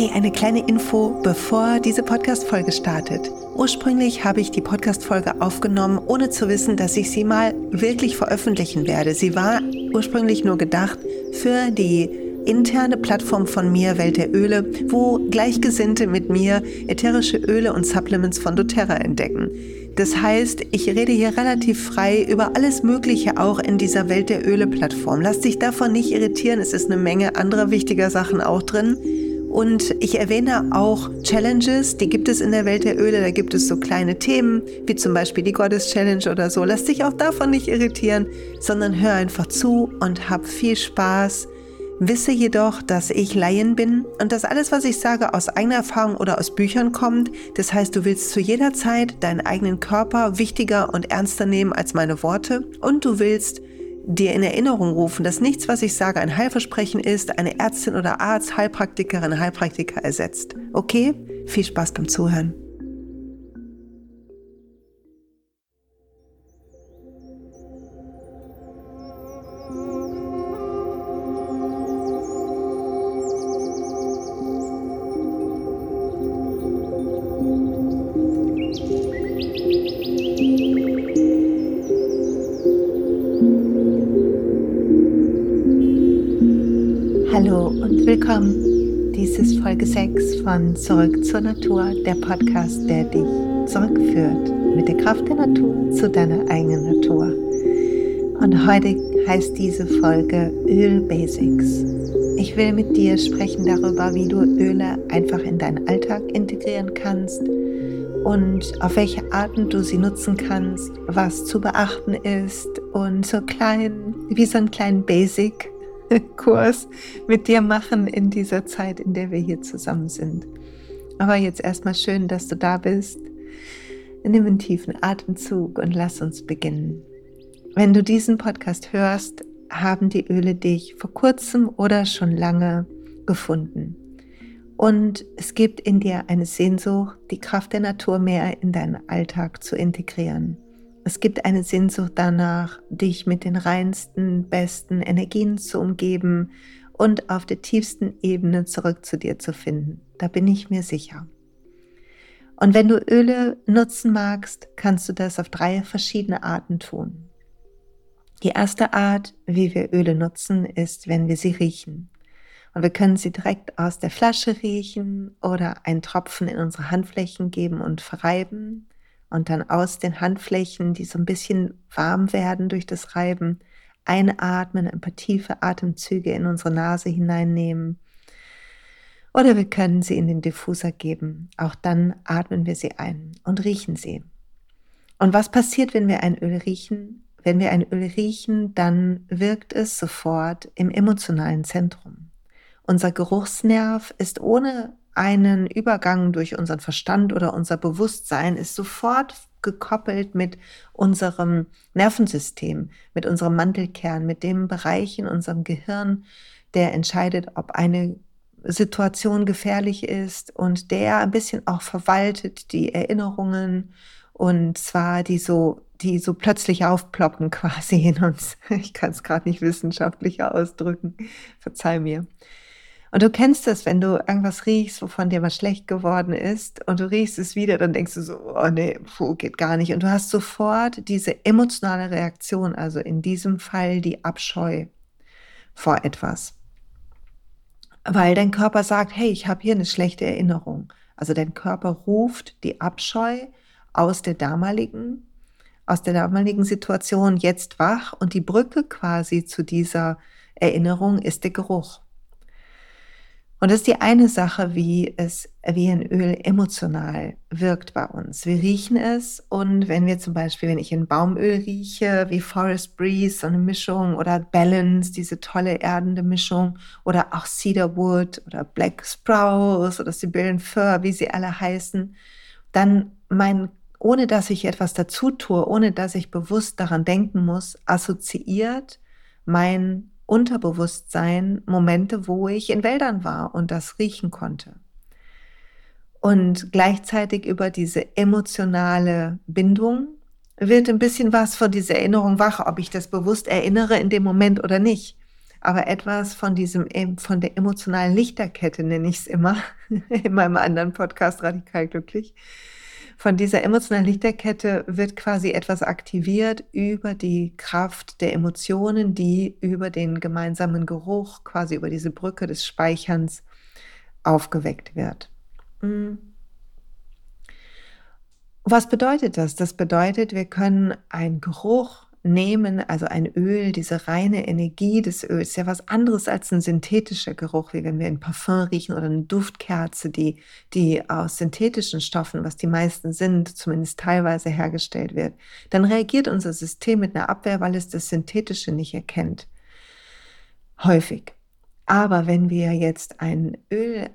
Hey, eine kleine Info, bevor diese Podcast-Folge startet. Ursprünglich habe ich die Podcast-Folge aufgenommen, ohne zu wissen, dass ich sie mal wirklich veröffentlichen werde. Sie war ursprünglich nur gedacht für die interne Plattform von mir, Welt der Öle, wo Gleichgesinnte mit mir ätherische Öle und Supplements von doTERRA entdecken. Das heißt, ich rede hier relativ frei über alles Mögliche auch in dieser Welt der Öle-Plattform. Lass dich davon nicht irritieren, es ist eine Menge anderer wichtiger Sachen auch drin. Und ich erwähne auch Challenges, die gibt es in der Welt der Öle. Da gibt es so kleine Themen, wie zum Beispiel die Goddess Challenge oder so. Lass dich auch davon nicht irritieren, sondern hör einfach zu und hab viel Spaß. Wisse jedoch, dass ich Laien bin und dass alles, was ich sage, aus eigener Erfahrung oder aus Büchern kommt. Das heißt, du willst zu jeder Zeit deinen eigenen Körper wichtiger und ernster nehmen als meine Worte und du willst dir in Erinnerung rufen, dass nichts, was ich sage, ein Heilversprechen ist, eine Ärztin oder Arzt, Heilpraktikerin, Heilpraktiker ersetzt. Okay? Viel Spaß beim Zuhören. Von Zurück zur Natur, der Podcast, der dich zurückführt mit der Kraft der Natur zu deiner eigenen Natur. Und heute heißt diese Folge Öl Basics. Ich will mit dir sprechen darüber, wie du Öle einfach in deinen Alltag integrieren kannst und auf welche Arten du sie nutzen kannst, was zu beachten ist und so klein, wie so einen kleinen Basic Kurs mit dir machen in dieser Zeit, in der wir hier zusammen sind. Aber jetzt erstmal schön, dass du da bist. Nimm einen tiefen Atemzug und lass uns beginnen. Wenn du diesen Podcast hörst, haben die Öle dich vor kurzem oder schon lange gefunden. Und es gibt in dir eine Sehnsucht, die Kraft der Natur mehr in deinen Alltag zu integrieren. Es gibt eine Sehnsucht danach, dich mit den reinsten, besten Energien zu umgeben und auf der tiefsten Ebene zurück zu dir zu finden. Da bin ich mir sicher. Und wenn du Öle nutzen magst, kannst du das auf drei verschiedene Arten tun. Die erste Art, wie wir Öle nutzen, ist, wenn wir sie riechen. Und wir können sie direkt aus der Flasche riechen oder einen Tropfen in unsere Handflächen geben und verreiben und dann aus den Handflächen, die so ein bisschen warm werden durch das Reiben, einatmen, ein paar tiefe Atemzüge in unsere Nase hineinnehmen. Oder wir können sie in den Diffuser geben. Auch dann atmen wir sie ein und riechen sie. Und was passiert, wenn wir ein Öl riechen? Wenn wir ein Öl riechen, dann wirkt es sofort im emotionalen Zentrum. Unser Geruchsnerv ist ohne einen Übergang durch unseren Verstand oder unser Bewusstsein ist sofort gekoppelt mit unserem Nervensystem, mit unserem Mantelkern, mit dem Bereich in unserem Gehirn, der entscheidet, ob eine Situation gefährlich ist und der ein bisschen auch verwaltet die Erinnerungen und zwar die so die so plötzlich aufploppen quasi in uns. Ich kann es gerade nicht wissenschaftlicher ausdrücken. Verzeih mir. Und du kennst das, wenn du irgendwas riechst, wovon dir was schlecht geworden ist und du riechst es wieder, dann denkst du so, oh nee, puh, geht gar nicht. Und du hast sofort diese emotionale Reaktion, also in diesem Fall die Abscheu vor etwas. Weil dein Körper sagt, hey, ich habe hier eine schlechte Erinnerung. Also dein Körper ruft die Abscheu aus der damaligen, aus der damaligen Situation jetzt wach und die Brücke quasi zu dieser Erinnerung ist der Geruch. Und das ist die eine Sache, wie es wie ein Öl emotional wirkt bei uns. Wir riechen es und wenn wir zum Beispiel, wenn ich ein Baumöl rieche, wie Forest Breeze, so eine Mischung oder Balance, diese tolle erdende Mischung oder auch Cedarwood oder Black Sprouse oder Sibyllen Fir, wie sie alle heißen, dann mein ohne dass ich etwas dazu tue, ohne dass ich bewusst daran denken muss, assoziiert mein Unterbewusstsein Momente, wo ich in Wäldern war und das riechen konnte. Und gleichzeitig über diese emotionale Bindung wird ein bisschen was von dieser Erinnerung wach, ob ich das bewusst erinnere in dem Moment oder nicht. aber etwas von diesem, von der emotionalen Lichterkette nenne ich es immer, in meinem anderen Podcast Radikal Glücklich. Von dieser emotionalen Lichterkette wird quasi etwas aktiviert über die Kraft der Emotionen, die über den gemeinsamen Geruch, quasi über diese Brücke des Speicherns aufgeweckt wird. Mhm. Was bedeutet das? Das bedeutet, wir können einen Geruch nehmen, also ein Öl, diese reine Energie des Öls, ja was anderes als ein synthetischer Geruch, wie wenn wir ein Parfum riechen oder eine Duftkerze, die, die aus synthetischen Stoffen, was die meisten sind, zumindest teilweise hergestellt wird. Dann reagiert unser System mit einer Abwehr, weil es das Synthetische nicht erkennt. Häufig. Aber wenn wir jetzt ein Öl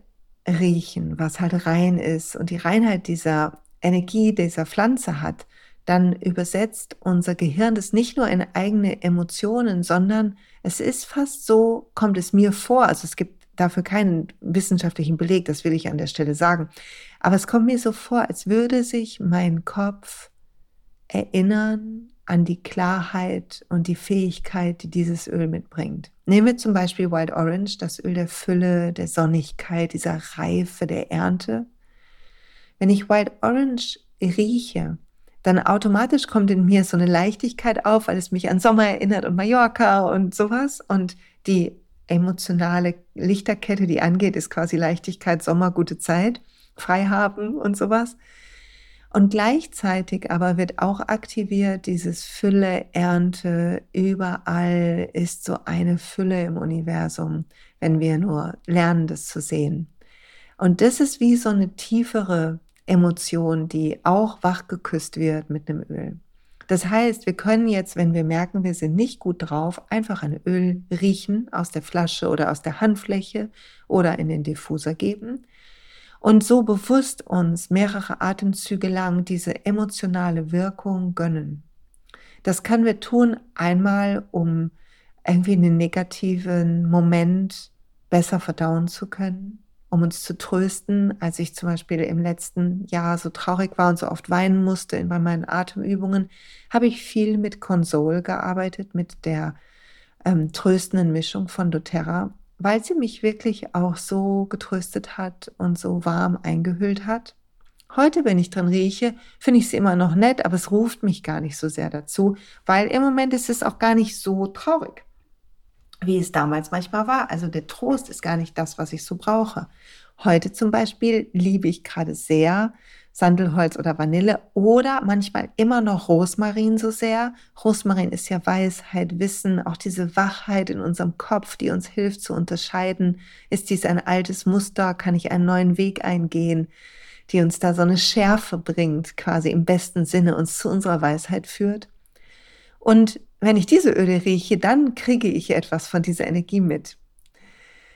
riechen, was halt rein ist und die Reinheit dieser Energie dieser Pflanze hat, dann übersetzt unser Gehirn das nicht nur in eigene Emotionen, sondern es ist fast so, kommt es mir vor, also es gibt dafür keinen wissenschaftlichen Beleg, das will ich an der Stelle sagen, aber es kommt mir so vor, als würde sich mein Kopf erinnern an die Klarheit und die Fähigkeit, die dieses Öl mitbringt. Nehmen wir zum Beispiel Wild Orange, das Öl der Fülle, der Sonnigkeit, dieser Reife, der Ernte. Wenn ich Wild Orange rieche, dann automatisch kommt in mir so eine Leichtigkeit auf, weil es mich an Sommer erinnert und Mallorca und sowas. Und die emotionale Lichterkette, die angeht, ist quasi Leichtigkeit, Sommer, gute Zeit, frei haben und sowas. Und gleichzeitig aber wird auch aktiviert dieses Fülle, Ernte, überall ist so eine Fülle im Universum, wenn wir nur lernen, das zu sehen. Und das ist wie so eine tiefere Emotion, die auch wach geküsst wird mit einem Öl. Das heißt, wir können jetzt, wenn wir merken, wir sind nicht gut drauf, einfach ein Öl riechen aus der Flasche oder aus der Handfläche oder in den Diffuser geben und so bewusst uns mehrere Atemzüge lang diese emotionale Wirkung gönnen. Das können wir tun einmal, um irgendwie einen negativen Moment besser verdauen zu können um uns zu trösten, als ich zum Beispiel im letzten Jahr so traurig war und so oft weinen musste bei meinen Atemübungen, habe ich viel mit Console gearbeitet, mit der ähm, tröstenden Mischung von doTERRA, weil sie mich wirklich auch so getröstet hat und so warm eingehüllt hat. Heute, wenn ich drin rieche, finde ich sie immer noch nett, aber es ruft mich gar nicht so sehr dazu, weil im Moment ist es auch gar nicht so traurig wie es damals manchmal war. Also der Trost ist gar nicht das, was ich so brauche. Heute zum Beispiel liebe ich gerade sehr Sandelholz oder Vanille oder manchmal immer noch Rosmarin so sehr. Rosmarin ist ja Weisheit, Wissen, auch diese Wachheit in unserem Kopf, die uns hilft zu unterscheiden. Ist dies ein altes Muster? Kann ich einen neuen Weg eingehen? Die uns da so eine Schärfe bringt, quasi im besten Sinne uns zu unserer Weisheit führt. Und wenn ich diese Öle rieche, dann kriege ich etwas von dieser Energie mit.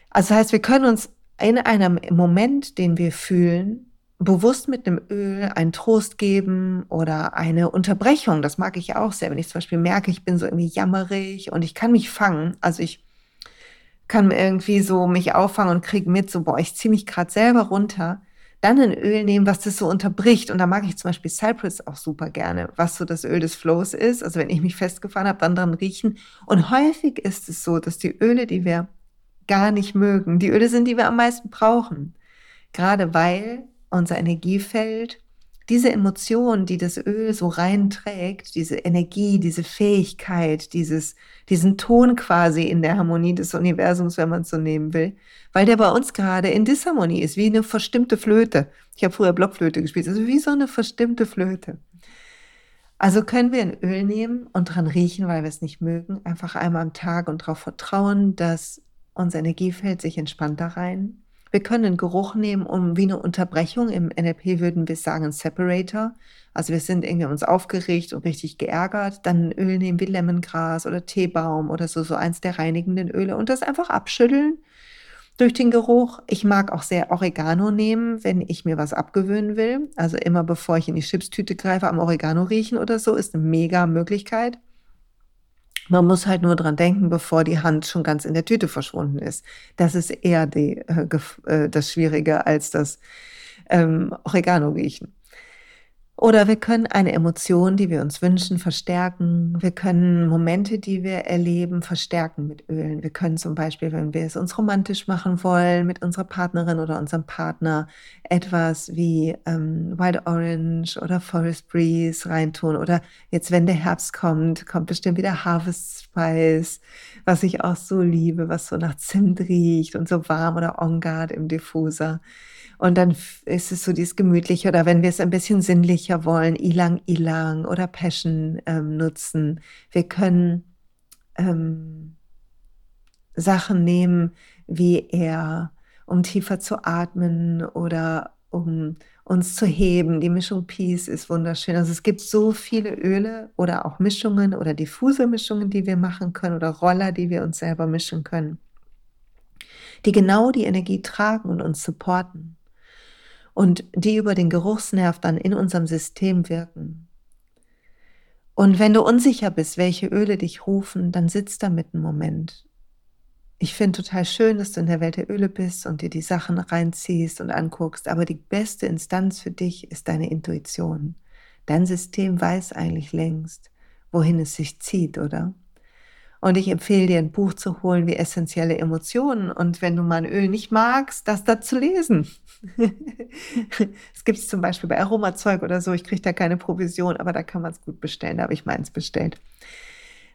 Also das heißt, wir können uns in einem Moment, den wir fühlen, bewusst mit einem Öl einen Trost geben oder eine Unterbrechung. Das mag ich auch sehr, wenn ich zum Beispiel merke, ich bin so irgendwie jammerig und ich kann mich fangen. Also ich kann irgendwie so mich auffangen und kriege mit, so, boah, ich ziehe mich gerade selber runter dann ein Öl nehmen, was das so unterbricht. Und da mag ich zum Beispiel Cypress auch super gerne, was so das Öl des Flows ist. Also wenn ich mich festgefahren habe, dann dran riechen. Und häufig ist es so, dass die Öle, die wir gar nicht mögen, die Öle sind, die wir am meisten brauchen. Gerade weil unser Energiefeld diese Emotion, die das Öl so reinträgt, diese Energie, diese Fähigkeit, dieses, diesen Ton quasi in der Harmonie des Universums, wenn man es so nehmen will, weil der bei uns gerade in Disharmonie ist, wie eine verstimmte Flöte. Ich habe früher Blockflöte gespielt, also wie so eine verstimmte Flöte. Also können wir ein Öl nehmen und dran riechen, weil wir es nicht mögen, einfach einmal am Tag und darauf vertrauen, dass unser Energiefeld sich entspannt da rein wir können einen Geruch nehmen, um wie eine Unterbrechung. Im NLP würden wir sagen Separator. Also wir sind irgendwie uns aufgeregt und richtig geärgert. Dann ein Öl nehmen wie Lemongras oder Teebaum oder so, so eins der reinigenden Öle und das einfach abschütteln durch den Geruch. Ich mag auch sehr Oregano nehmen, wenn ich mir was abgewöhnen will. Also immer bevor ich in die Chipstüte greife, am Oregano riechen oder so, ist eine mega Möglichkeit. Man muss halt nur dran denken, bevor die Hand schon ganz in der Tüte verschwunden ist. Das ist eher die, äh, äh, das Schwierige als das ähm, Oregano riechen. Oder wir können eine Emotion, die wir uns wünschen, verstärken. Wir können Momente, die wir erleben, verstärken mit Ölen. Wir können zum Beispiel, wenn wir es uns romantisch machen wollen, mit unserer Partnerin oder unserem Partner etwas wie ähm, Wild Orange oder Forest Breeze reintun. Oder jetzt, wenn der Herbst kommt, kommt bestimmt wieder Harvest Spice, was ich auch so liebe, was so nach Zimt riecht und so warm oder On Guard im Diffuser. Und dann ist es so dieses Gemütliche oder wenn wir es ein bisschen sinnlicher wollen, Ilang Ilang oder Passion ähm, nutzen. Wir können ähm, Sachen nehmen wie er, um tiefer zu atmen oder um uns zu heben. Die Mischung Peace ist wunderschön. Also es gibt so viele Öle oder auch Mischungen oder diffuse Mischungen, die wir machen können oder Roller, die wir uns selber mischen können, die genau die Energie tragen und uns supporten und die über den Geruchsnerv dann in unserem System wirken. Und wenn du unsicher bist, welche Öle dich rufen, dann sitz da mit einem Moment. Ich finde total schön, dass du in der Welt der Öle bist und dir die Sachen reinziehst und anguckst, aber die beste Instanz für dich ist deine Intuition. Dein System weiß eigentlich längst, wohin es sich zieht, oder? Und ich empfehle dir ein Buch zu holen wie Essentielle Emotionen. Und wenn du mal ein Öl nicht magst, das da zu lesen. Es gibt es zum Beispiel bei Aromazeug oder so. Ich kriege da keine Provision, aber da kann man es gut bestellen. Da habe ich meins bestellt.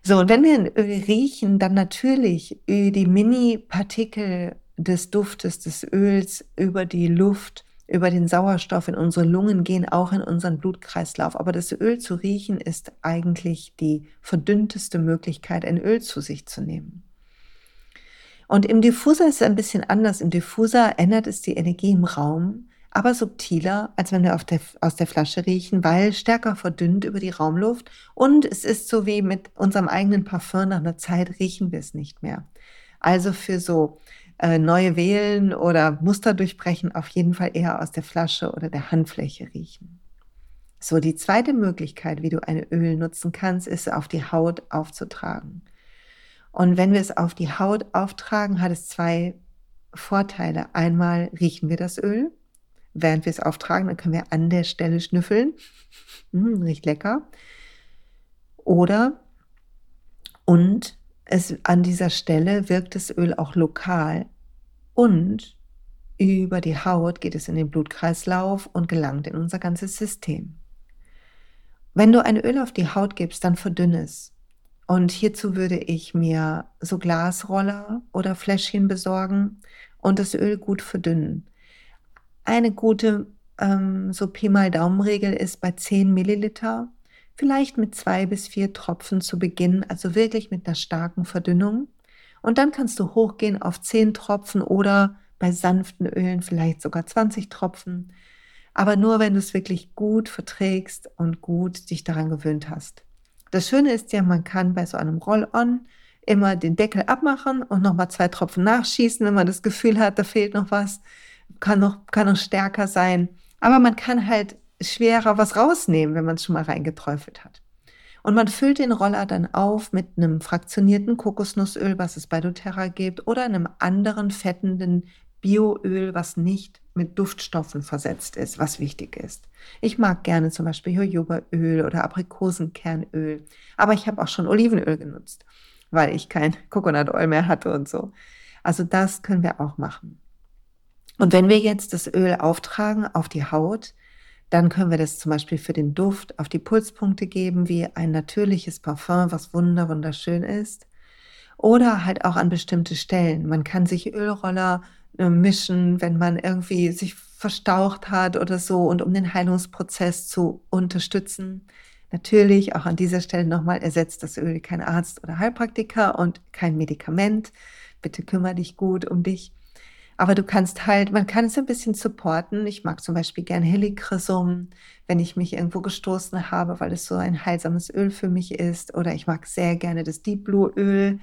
So, und wenn wir ein Öl riechen, dann natürlich die Mini-Partikel des Duftes des Öls über die Luft über den Sauerstoff in unsere Lungen gehen auch in unseren Blutkreislauf. Aber das Öl zu riechen ist eigentlich die verdünnteste Möglichkeit, ein Öl zu sich zu nehmen. Und im Diffuser ist es ein bisschen anders. Im Diffuser ändert es die Energie im Raum, aber subtiler, als wenn wir der, aus der Flasche riechen, weil stärker verdünnt über die Raumluft. Und es ist so wie mit unserem eigenen Parfum, nach einer Zeit riechen wir es nicht mehr. Also für so äh, neue wählen oder Muster durchbrechen, auf jeden Fall eher aus der Flasche oder der Handfläche riechen. So, die zweite Möglichkeit, wie du ein Öl nutzen kannst, ist auf die Haut aufzutragen. Und wenn wir es auf die Haut auftragen, hat es zwei Vorteile. Einmal riechen wir das Öl, während wir es auftragen, dann können wir an der Stelle schnüffeln. Hm, riecht lecker. Oder und es, an dieser Stelle wirkt das Öl auch lokal und über die Haut geht es in den Blutkreislauf und gelangt in unser ganzes System. Wenn du ein Öl auf die Haut gibst, dann verdünne es. Und hierzu würde ich mir so Glasroller oder Fläschchen besorgen und das Öl gut verdünnen. Eine gute ähm, so Pi mal Daumenregel ist bei 10 Milliliter vielleicht mit zwei bis vier Tropfen zu Beginn, also wirklich mit einer starken Verdünnung. Und dann kannst du hochgehen auf zehn Tropfen oder bei sanften Ölen vielleicht sogar 20 Tropfen. Aber nur, wenn du es wirklich gut verträgst und gut dich daran gewöhnt hast. Das Schöne ist ja, man kann bei so einem Roll-On immer den Deckel abmachen und nochmal zwei Tropfen nachschießen, wenn man das Gefühl hat, da fehlt noch was. Kann noch, kann noch stärker sein. Aber man kann halt schwerer was rausnehmen, wenn man es schon mal reingeträufelt hat. Und man füllt den Roller dann auf mit einem fraktionierten Kokosnussöl, was es bei doTERRA gibt, oder einem anderen fettenden Bioöl, was nicht mit Duftstoffen versetzt ist, was wichtig ist. Ich mag gerne zum Beispiel Jojobaöl oder Aprikosenkernöl, aber ich habe auch schon Olivenöl genutzt, weil ich kein Coconut Oil mehr hatte und so. Also das können wir auch machen. Und wenn wir jetzt das Öl auftragen auf die Haut, dann können wir das zum Beispiel für den Duft auf die Pulspunkte geben, wie ein natürliches Parfum, was wunder, wunderschön ist. Oder halt auch an bestimmte Stellen. Man kann sich Ölroller äh, mischen, wenn man irgendwie sich verstaucht hat oder so und um den Heilungsprozess zu unterstützen. Natürlich auch an dieser Stelle nochmal ersetzt das Öl kein Arzt oder Heilpraktiker und kein Medikament. Bitte kümmere dich gut um dich. Aber du kannst halt, man kann es ein bisschen supporten. Ich mag zum Beispiel gern Helichrysum, wenn ich mich irgendwo gestoßen habe, weil es so ein heilsames Öl für mich ist. Oder ich mag sehr gerne das Deep Blue Öl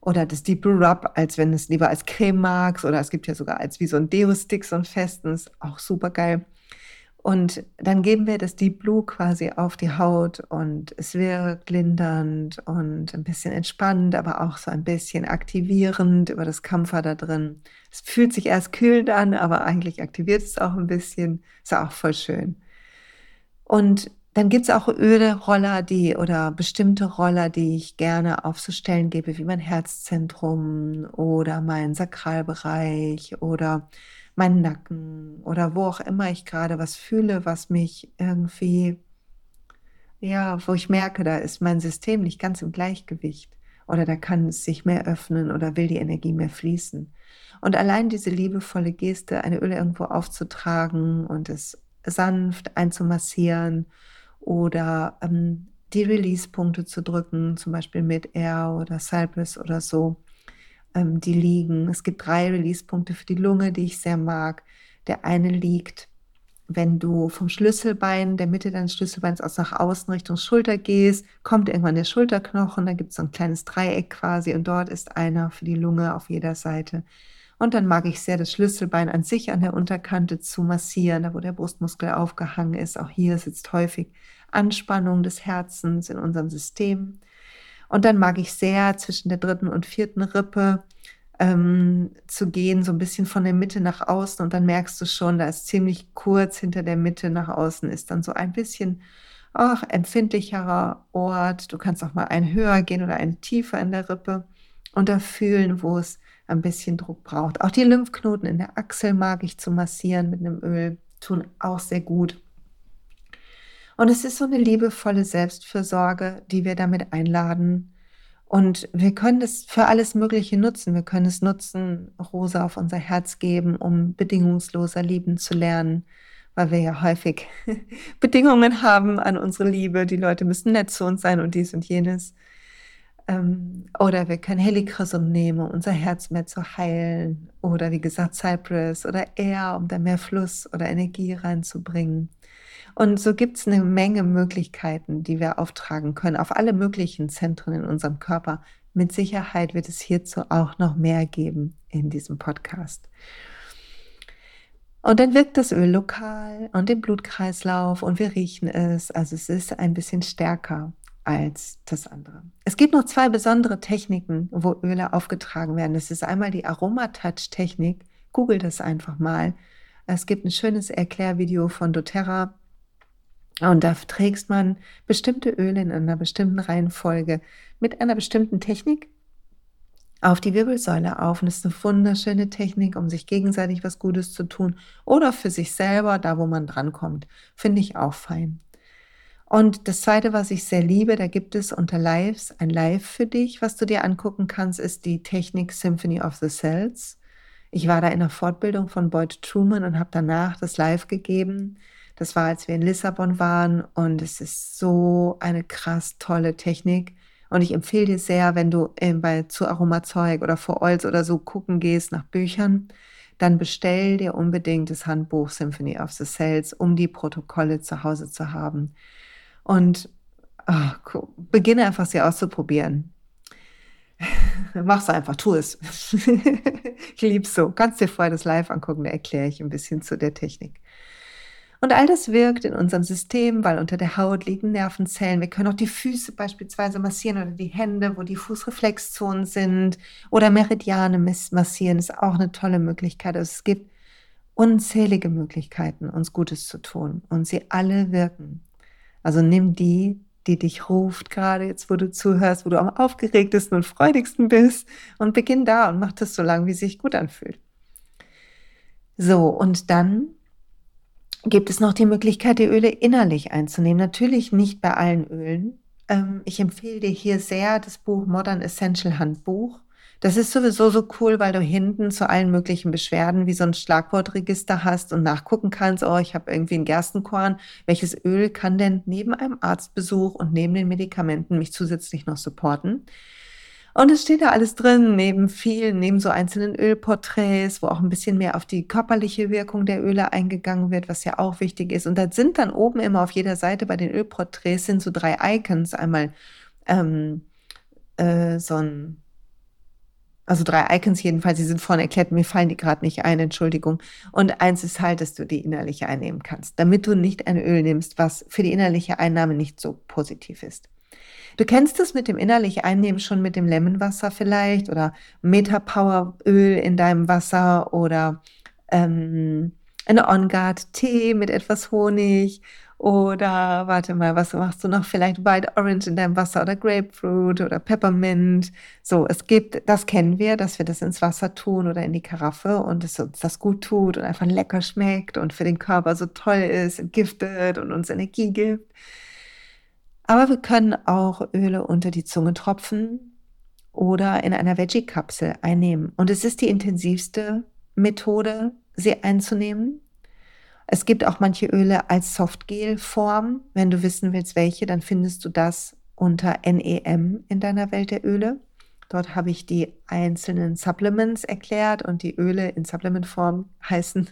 oder das Deep Blue Rub, als wenn es lieber als Creme magst. Oder es gibt ja sogar als wie so ein Deo-Stick, so ein festen, auch super geil. Und dann geben wir das Deep Blue quasi auf die Haut und es wirkt lindernd und ein bisschen entspannend, aber auch so ein bisschen aktivierend über das Kampfer da drin. Es fühlt sich erst kühlend an, aber eigentlich aktiviert es auch ein bisschen. Ist auch voll schön. Und dann gibt es auch Öle, Roller, die oder bestimmte Roller, die ich gerne auf so Stellen gebe, wie mein Herzzentrum oder mein Sakralbereich oder meinen Nacken oder wo auch immer ich gerade was fühle, was mich irgendwie, ja, wo ich merke, da ist mein System nicht ganz im Gleichgewicht oder da kann es sich mehr öffnen oder will die Energie mehr fließen. Und allein diese liebevolle Geste, eine Öle irgendwo aufzutragen und es sanft einzumassieren oder ähm, die Release-Punkte zu drücken, zum Beispiel mit Air oder Cypress oder so, ähm, die liegen. Es gibt drei Release-Punkte für die Lunge, die ich sehr mag. Der eine liegt, wenn du vom Schlüsselbein, der Mitte deines Schlüsselbeins aus nach außen Richtung Schulter gehst, kommt irgendwann der Schulterknochen, da gibt es so ein kleines Dreieck quasi und dort ist einer für die Lunge auf jeder Seite. Und dann mag ich sehr das Schlüsselbein an sich an der Unterkante zu massieren, da wo der Brustmuskel aufgehangen ist. Auch hier sitzt häufig Anspannung des Herzens in unserem System. Und dann mag ich sehr zwischen der dritten und vierten Rippe ähm, zu gehen, so ein bisschen von der Mitte nach außen. Und dann merkst du schon, da ist ziemlich kurz hinter der Mitte nach außen, ist dann so ein bisschen ach, empfindlicherer Ort. Du kannst auch mal einen höher gehen oder einen tiefer in der Rippe und da fühlen, wo es ein bisschen Druck braucht. Auch die Lymphknoten in der Achsel mag ich zu massieren mit einem Öl, tun auch sehr gut. Und es ist so eine liebevolle Selbstfürsorge, die wir damit einladen. Und wir können das für alles Mögliche nutzen. Wir können es nutzen, Rosa auf unser Herz geben, um bedingungsloser lieben zu lernen, weil wir ja häufig Bedingungen haben an unsere Liebe. Die Leute müssen nett zu uns sein und dies und jenes. Ähm, oder wir können Helichrysum nehmen, um unser Herz mehr zu heilen. Oder wie gesagt Cypress oder Air, um da mehr Fluss oder Energie reinzubringen. Und so gibt es eine Menge Möglichkeiten, die wir auftragen können auf alle möglichen Zentren in unserem Körper. Mit Sicherheit wird es hierzu auch noch mehr geben in diesem Podcast. Und dann wirkt das Öl lokal und den Blutkreislauf und wir riechen es. Also es ist ein bisschen stärker als das andere. Es gibt noch zwei besondere Techniken, wo Öle aufgetragen werden. Das ist einmal die Aromatouch-Technik. Google das einfach mal. Es gibt ein schönes Erklärvideo von doTERRA. Und da trägst man bestimmte Öle in einer bestimmten Reihenfolge mit einer bestimmten Technik auf die Wirbelsäule auf. Und das ist eine wunderschöne Technik, um sich gegenseitig was Gutes zu tun oder für sich selber, da wo man drankommt. Finde ich auch fein. Und das Zweite, was ich sehr liebe, da gibt es unter Lives ein Live für dich, was du dir angucken kannst, ist die Technik Symphony of the Cells. Ich war da in der Fortbildung von Boyd Truman und habe danach das Live gegeben. Das war, als wir in Lissabon waren und es ist so eine krass tolle Technik. Und ich empfehle dir sehr, wenn du bei, zu Aromazeug oder vor Oils oder so gucken gehst nach Büchern, dann bestell dir unbedingt das Handbuch Symphony of the Cells, um die Protokolle zu Hause zu haben. Und oh, beginne einfach sie auszuprobieren. Mach's einfach, tu es. ich lieb's so. Kannst dir vorher das Live angucken, da erkläre ich ein bisschen zu der Technik. Und all das wirkt in unserem System, weil unter der Haut liegen Nervenzellen. Wir können auch die Füße beispielsweise massieren oder die Hände, wo die Fußreflexzonen sind oder Meridiane massieren, ist auch eine tolle Möglichkeit. Also es gibt unzählige Möglichkeiten, uns Gutes zu tun und sie alle wirken. Also nimm die, die dich ruft, gerade jetzt, wo du zuhörst, wo du am aufgeregtesten und freudigsten bist und beginn da und mach das so lange, wie es sich gut anfühlt. So, und dann gibt es noch die Möglichkeit, die Öle innerlich einzunehmen. Natürlich nicht bei allen Ölen. Ähm, ich empfehle dir hier sehr das Buch Modern Essential Handbuch. Das ist sowieso so cool, weil du hinten zu allen möglichen Beschwerden wie so ein Schlagwortregister hast und nachgucken kannst, oh, ich habe irgendwie einen Gerstenkorn. Welches Öl kann denn neben einem Arztbesuch und neben den Medikamenten mich zusätzlich noch supporten? Und es steht da alles drin, neben vielen, neben so einzelnen Ölporträts, wo auch ein bisschen mehr auf die körperliche Wirkung der Öle eingegangen wird, was ja auch wichtig ist. Und da sind dann oben immer auf jeder Seite bei den Ölporträts sind so drei Icons. Einmal ähm, äh, so ein also drei Icons jedenfalls, die sind vorne erklärt, mir fallen die gerade nicht ein, Entschuldigung. Und eins ist halt, dass du die innerliche einnehmen kannst, damit du nicht ein Öl nimmst, was für die innerliche Einnahme nicht so positiv ist. Du kennst es mit dem innerlich Einnehmen schon mit dem Lemonwasser vielleicht oder Metapower-Öl in deinem Wasser oder ähm, eine On-Guard-Tee mit etwas Honig Oder warte mal, was machst du noch? Vielleicht White Orange in deinem Wasser oder Grapefruit oder Peppermint. So, es gibt, das kennen wir, dass wir das ins Wasser tun oder in die Karaffe und es uns das gut tut und einfach lecker schmeckt und für den Körper so toll ist, entgiftet und uns Energie gibt. Aber wir können auch Öle unter die Zunge tropfen oder in einer Veggie-Kapsel einnehmen. Und es ist die intensivste Methode, sie einzunehmen. Es gibt auch manche Öle als Softgel-Form. Wenn du wissen willst, welche, dann findest du das unter NEM in deiner Welt der Öle. Dort habe ich die einzelnen Supplements erklärt und die Öle in Supplement-Form heißen,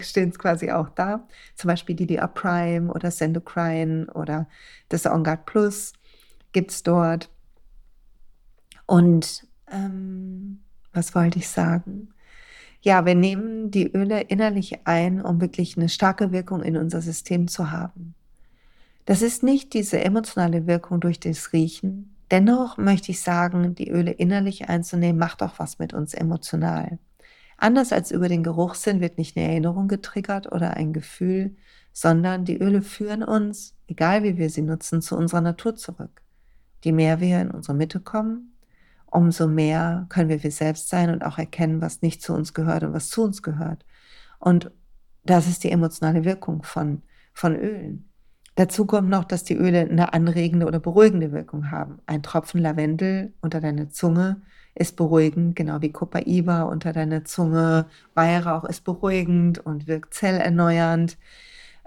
stehen quasi auch da. Zum Beispiel DDR Prime oder Sendocrine oder das On Guard Plus gibt es dort. Und ähm, was wollte ich sagen? Ja, wir nehmen die Öle innerlich ein, um wirklich eine starke Wirkung in unser System zu haben. Das ist nicht diese emotionale Wirkung durch das Riechen. Dennoch möchte ich sagen, die Öle innerlich einzunehmen, macht auch was mit uns emotional. Anders als über den Geruchssinn wird nicht eine Erinnerung getriggert oder ein Gefühl, sondern die Öle führen uns, egal wie wir sie nutzen, zu unserer Natur zurück. Je mehr wir in unsere Mitte kommen, umso mehr können wir wir selbst sein und auch erkennen, was nicht zu uns gehört und was zu uns gehört. Und das ist die emotionale Wirkung von, von Ölen. Dazu kommt noch, dass die Öle eine anregende oder beruhigende Wirkung haben. Ein Tropfen Lavendel unter deiner Zunge ist beruhigend, genau wie Copaiba unter deiner Zunge. Weihrauch ist beruhigend und wirkt zellerneuernd.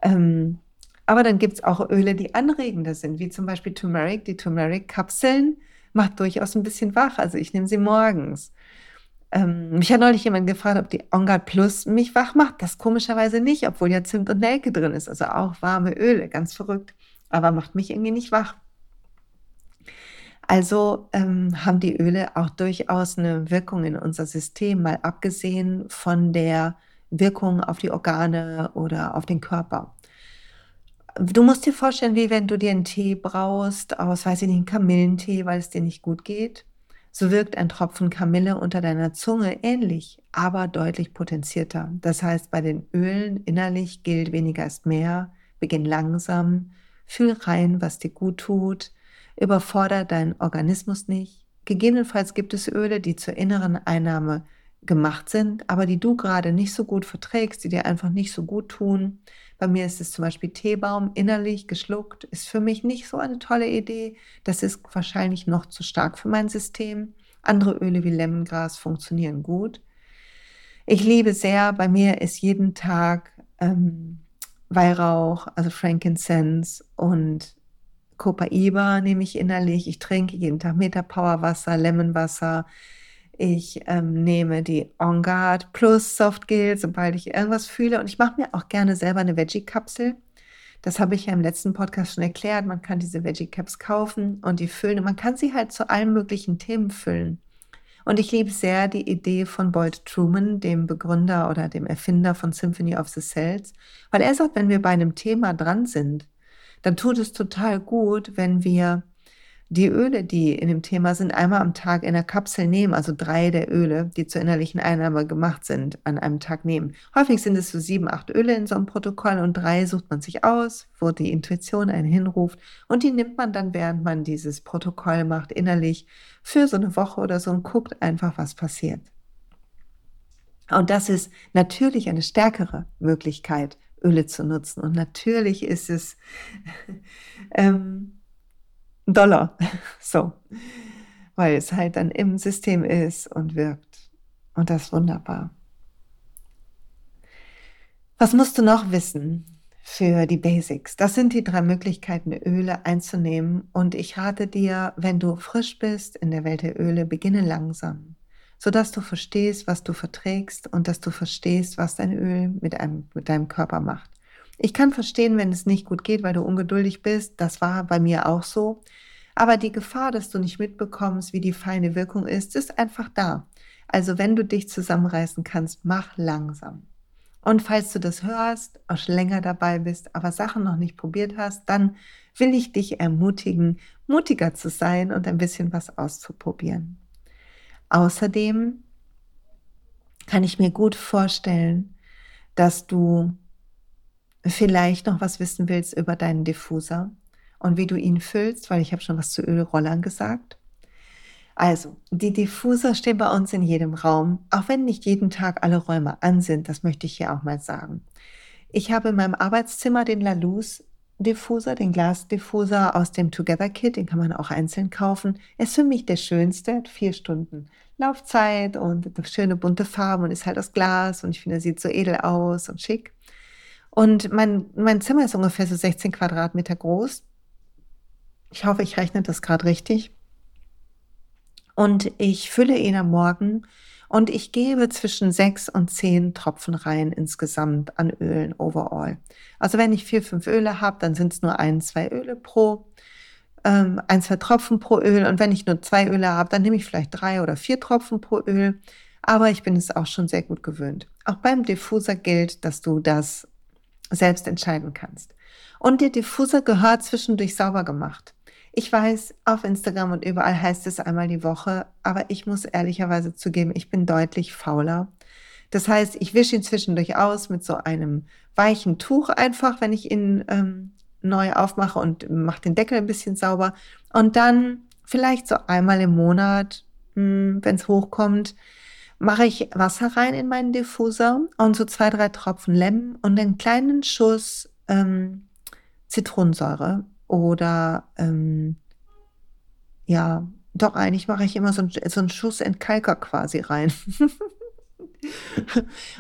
Ähm, aber dann gibt es auch Öle, die anregender sind, wie zum Beispiel Turmeric. Die Turmeric-Kapseln macht durchaus ein bisschen wach. Also ich nehme sie morgens. Ähm, mich hat neulich jemand gefragt, ob die On Guard Plus mich wach macht. Das komischerweise nicht, obwohl ja Zimt und Nelke drin ist. Also auch warme Öle, ganz verrückt. Aber macht mich irgendwie nicht wach. Also ähm, haben die Öle auch durchaus eine Wirkung in unser System, mal abgesehen von der Wirkung auf die Organe oder auf den Körper. Du musst dir vorstellen, wie wenn du dir einen Tee brauchst, aus, weiß ich nicht, einen Kamillentee, weil es dir nicht gut geht. So wirkt ein Tropfen Kamille unter deiner Zunge ähnlich, aber deutlich potenzierter. Das heißt, bei den Ölen innerlich gilt weniger ist mehr. Beginn langsam, fühl rein, was dir gut tut, überfordere deinen Organismus nicht. Gegebenenfalls gibt es Öle, die zur inneren Einnahme gemacht sind, aber die du gerade nicht so gut verträgst, die dir einfach nicht so gut tun. Bei mir ist es zum Beispiel Teebaum innerlich geschluckt, ist für mich nicht so eine tolle Idee. Das ist wahrscheinlich noch zu stark für mein System. Andere Öle wie Lemongras funktionieren gut. Ich liebe sehr, bei mir ist jeden Tag ähm, Weihrauch, also Frankincense und Copaiba nehme ich innerlich. Ich trinke jeden Tag Meta Powerwasser, Lemonwasser, ich ähm, nehme die On Guard plus Softgel, sobald ich irgendwas fühle. Und ich mache mir auch gerne selber eine Veggie-Kapsel. Das habe ich ja im letzten Podcast schon erklärt. Man kann diese Veggie-Caps kaufen und die füllen. Und man kann sie halt zu allen möglichen Themen füllen. Und ich liebe sehr die Idee von Boyd Truman, dem Begründer oder dem Erfinder von Symphony of the Cells, weil er sagt, wenn wir bei einem Thema dran sind, dann tut es total gut, wenn wir die Öle, die in dem Thema sind, einmal am Tag in der Kapsel nehmen, also drei der Öle, die zur innerlichen Einnahme gemacht sind, an einem Tag nehmen. Häufig sind es so sieben, acht Öle in so einem Protokoll und drei sucht man sich aus, wo die Intuition einen hinruft und die nimmt man dann, während man dieses Protokoll macht, innerlich für so eine Woche oder so und guckt einfach, was passiert. Und das ist natürlich eine stärkere Möglichkeit, Öle zu nutzen. Und natürlich ist es ähm, Dollar. So. Weil es halt dann im System ist und wirkt. Und das ist wunderbar. Was musst du noch wissen für die Basics? Das sind die drei Möglichkeiten, Öle einzunehmen. Und ich rate dir, wenn du frisch bist in der Welt der Öle, beginne langsam, sodass du verstehst, was du verträgst und dass du verstehst, was dein Öl mit, einem, mit deinem Körper macht. Ich kann verstehen, wenn es nicht gut geht, weil du ungeduldig bist. Das war bei mir auch so. Aber die Gefahr, dass du nicht mitbekommst, wie die feine Wirkung ist, ist einfach da. Also wenn du dich zusammenreißen kannst, mach langsam. Und falls du das hörst, auch schon länger dabei bist, aber Sachen noch nicht probiert hast, dann will ich dich ermutigen, mutiger zu sein und ein bisschen was auszuprobieren. Außerdem kann ich mir gut vorstellen, dass du vielleicht noch was wissen willst über deinen Diffuser und wie du ihn füllst, weil ich habe schon was zu Ölrollern gesagt. Also, die Diffuser stehen bei uns in jedem Raum, auch wenn nicht jeden Tag alle Räume an sind, das möchte ich hier auch mal sagen. Ich habe in meinem Arbeitszimmer den Laluz Diffuser, den Glasdiffuser aus dem Together Kit, den kann man auch einzeln kaufen. Er ist für mich der schönste, hat vier Stunden Laufzeit und schöne bunte Farben und ist halt aus Glas und ich finde, er sieht so edel aus und schick. Und mein, mein Zimmer ist ungefähr so 16 Quadratmeter groß. Ich hoffe, ich rechne das gerade richtig. Und ich fülle ihn am Morgen und ich gebe zwischen sechs und zehn Tropfen rein insgesamt an Ölen overall. Also wenn ich vier, fünf Öle habe, dann sind es nur ein, zwei Öle pro, ähm, ein, zwei Tropfen pro Öl. Und wenn ich nur zwei Öle habe, dann nehme ich vielleicht drei oder vier Tropfen pro Öl. Aber ich bin es auch schon sehr gut gewöhnt. Auch beim Diffuser gilt, dass du das selbst entscheiden kannst. Und der Diffuser gehört zwischendurch sauber gemacht. Ich weiß, auf Instagram und überall heißt es einmal die Woche, aber ich muss ehrlicherweise zugeben, ich bin deutlich fauler. Das heißt, ich wische ihn zwischendurch aus mit so einem weichen Tuch einfach, wenn ich ihn ähm, neu aufmache und mache den Deckel ein bisschen sauber. Und dann vielleicht so einmal im Monat, hm, wenn es hochkommt, mache ich Wasser rein in meinen Diffuser und so zwei, drei Tropfen Lemon und einen kleinen Schuss ähm, Zitronensäure oder ähm, ja, doch eigentlich mache ich immer so, ein, so einen Schuss Entkalker quasi rein.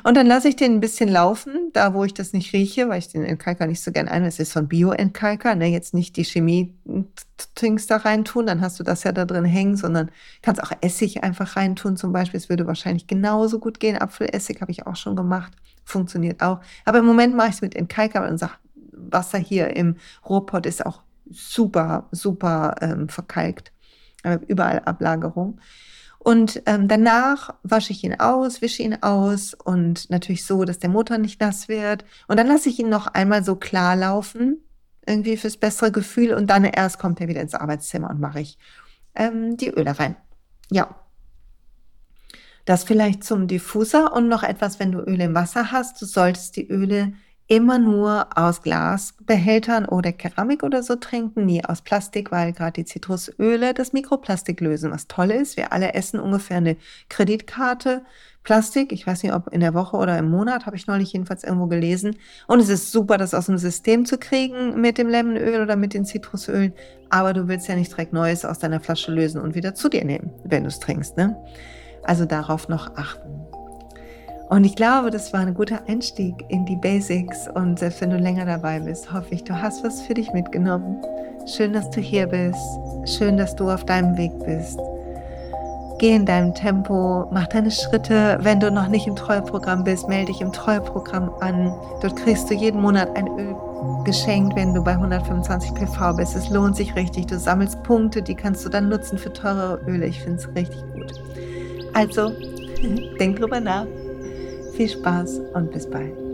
und dann lasse ich den ein bisschen laufen, da wo ich das nicht rieche, weil ich den Entkalker nicht so gern ein. Es ist von Bio-Entkalker, ne? jetzt nicht die Chemie-Trinks da reintun, dann hast du das ja da drin hängen, sondern kannst auch Essig einfach reintun zum Beispiel. Es würde wahrscheinlich genauso gut gehen. Apfelessig habe ich auch schon gemacht, funktioniert auch. Aber im Moment mache ich es mit Entkalker und sage, Wasser hier im Rohrpott ist auch super, super ähm, verkalkt. Überall Ablagerung. Und ähm, danach wasche ich ihn aus, wische ihn aus und natürlich so, dass der Motor nicht nass wird. Und dann lasse ich ihn noch einmal so klar laufen, irgendwie fürs bessere Gefühl. Und dann erst kommt er wieder ins Arbeitszimmer und mache ich ähm, die Öle rein. Ja. Das vielleicht zum Diffuser und noch etwas, wenn du Öle im Wasser hast. Du solltest die Öle immer nur aus Glasbehältern oder Keramik oder so trinken, nie aus Plastik, weil gerade die Zitrusöle das Mikroplastik lösen, was toll ist. Wir alle essen ungefähr eine Kreditkarte Plastik. Ich weiß nicht, ob in der Woche oder im Monat, habe ich neulich jedenfalls irgendwo gelesen. Und es ist super, das aus dem System zu kriegen mit dem Lemonöl oder mit den Zitrusölen. Aber du willst ja nicht direkt Neues aus deiner Flasche lösen und wieder zu dir nehmen, wenn du es trinkst. Ne? Also darauf noch achten. Und ich glaube, das war ein guter Einstieg in die Basics. Und selbst wenn du länger dabei bist, hoffe ich, du hast was für dich mitgenommen. Schön, dass du hier bist. Schön, dass du auf deinem Weg bist. Geh in deinem Tempo, mach deine Schritte. Wenn du noch nicht im Treueprogramm bist, melde dich im Treueprogramm an. Dort kriegst du jeden Monat ein Öl geschenkt, wenn du bei 125 PV bist. Es lohnt sich richtig. Du sammelst Punkte, die kannst du dann nutzen für teure Öle. Ich finde es richtig gut. Also, denk drüber nach. Viel Spaß und bis bald.